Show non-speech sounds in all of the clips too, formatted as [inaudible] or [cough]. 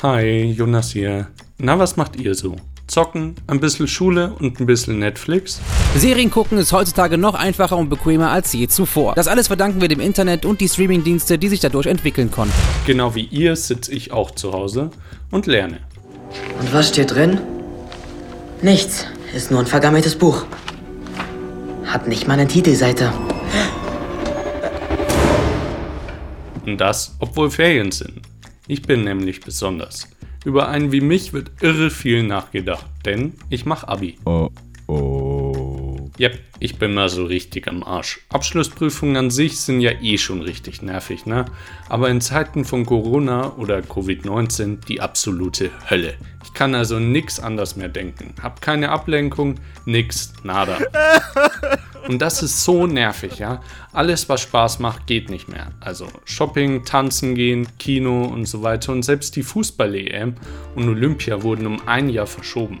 Hi, Jonas hier. Na, was macht ihr so? Zocken, ein bisschen Schule und ein bisschen Netflix? Serien gucken ist heutzutage noch einfacher und bequemer als je zuvor. Das alles verdanken wir dem Internet und die Streamingdienste, die sich dadurch entwickeln konnten. Genau wie ihr sitze ich auch zu Hause und lerne. Und was steht drin? Nichts. Ist nur ein vergammeltes Buch. Hat nicht mal eine Titelseite. Und das, obwohl Ferien sind. Ich bin nämlich besonders. Über einen wie mich wird irre viel nachgedacht, denn ich mach Abi. Oh. Yep, ich bin mal so richtig am Arsch. Abschlussprüfungen an sich sind ja eh schon richtig nervig, ne? Aber in Zeiten von Corona oder Covid-19 die absolute Hölle. Ich kann also nix anders mehr denken. Hab keine Ablenkung, nix, nada. [laughs] Und das ist so nervig, ja. Alles, was Spaß macht, geht nicht mehr. Also Shopping, Tanzen gehen, Kino und so weiter. Und selbst die Fußball-EM und Olympia wurden um ein Jahr verschoben.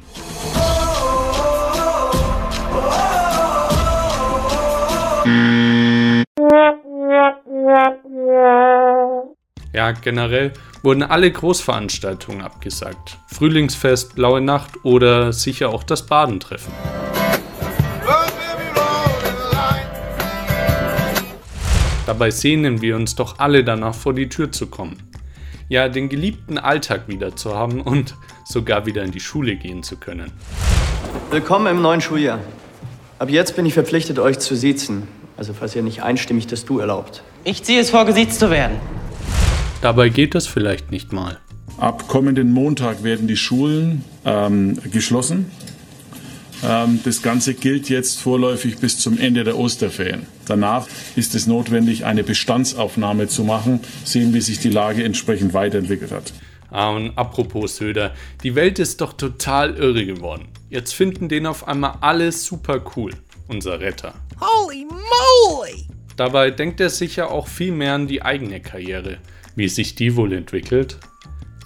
Ja, generell wurden alle Großveranstaltungen abgesagt. Frühlingsfest, Blaue Nacht oder sicher auch das Badentreffen. Dabei sehnen wir uns doch alle danach vor die Tür zu kommen. Ja, den geliebten Alltag wieder zu haben und sogar wieder in die Schule gehen zu können. Willkommen im neuen Schuljahr. Ab jetzt bin ich verpflichtet, euch zu siezen. Also falls ihr nicht einstimmig das Du erlaubt. Ich ziehe es vor, gesiezt zu werden. Dabei geht das vielleicht nicht mal. Ab kommenden Montag werden die Schulen ähm, geschlossen. Ähm, das Ganze gilt jetzt vorläufig bis zum Ende der Osterferien. Danach ist es notwendig, eine Bestandsaufnahme zu machen, sehen, wie sich die Lage entsprechend weiterentwickelt hat. Ah, und apropos Söder, die Welt ist doch total irre geworden. Jetzt finden den auf einmal alle super cool, unser Retter. Holy moly! Dabei denkt er sicher auch viel mehr an die eigene Karriere, wie sich die wohl entwickelt.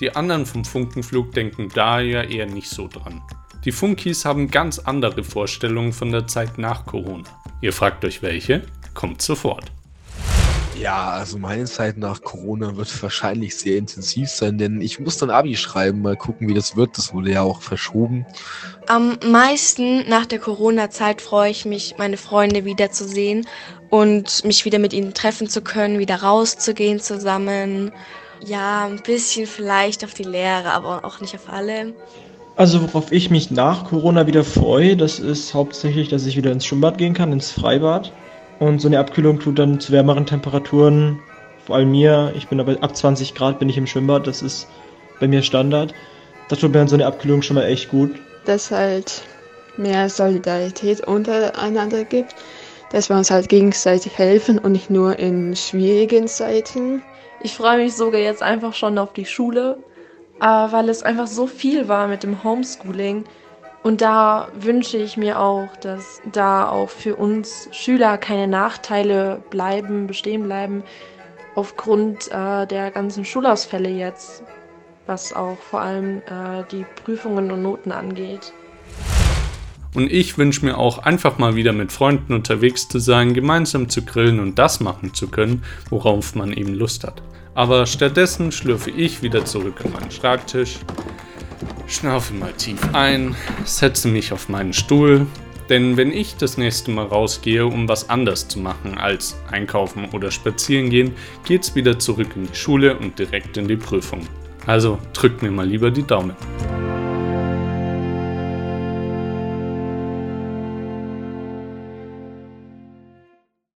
Die anderen vom Funkenflug denken da ja eher nicht so dran. Die Funkis haben ganz andere Vorstellungen von der Zeit nach Corona. Ihr fragt euch welche? Kommt sofort. Ja, also meine Zeit nach Corona wird wahrscheinlich sehr intensiv sein, denn ich muss dann Abi schreiben, mal gucken, wie das wird. Das wurde ja auch verschoben. Am meisten nach der Corona-Zeit freue ich mich, meine Freunde wiederzusehen und mich wieder mit ihnen treffen zu können, wieder rauszugehen zusammen. Ja, ein bisschen vielleicht auf die Lehre, aber auch nicht auf alle. Also worauf ich mich nach Corona wieder freue, das ist hauptsächlich, dass ich wieder ins Schwimmbad gehen kann, ins Freibad. Und so eine Abkühlung tut dann zu wärmeren Temperaturen, vor allem mir, ich bin aber ab 20 Grad bin ich im Schwimmbad, das ist bei mir Standard. Da tut mir dann so eine Abkühlung schon mal echt gut. Dass halt mehr Solidarität untereinander gibt, dass wir uns halt gegenseitig helfen und nicht nur in schwierigen Zeiten. Ich freue mich sogar jetzt einfach schon auf die Schule, äh, weil es einfach so viel war mit dem Homeschooling. Und da wünsche ich mir auch, dass da auch für uns Schüler keine Nachteile bleiben, bestehen bleiben, aufgrund äh, der ganzen Schulausfälle jetzt, was auch vor allem äh, die Prüfungen und Noten angeht. Und ich wünsche mir auch einfach mal wieder mit Freunden unterwegs zu sein, gemeinsam zu grillen und das machen zu können, worauf man eben Lust hat. Aber stattdessen schlürfe ich wieder zurück an meinen Schreibtisch, schnaufe mal tief ein, setze mich auf meinen Stuhl, denn wenn ich das nächste Mal rausgehe, um was anders zu machen als einkaufen oder spazieren gehen, geht's wieder zurück in die Schule und direkt in die Prüfung. Also drückt mir mal lieber die Daumen.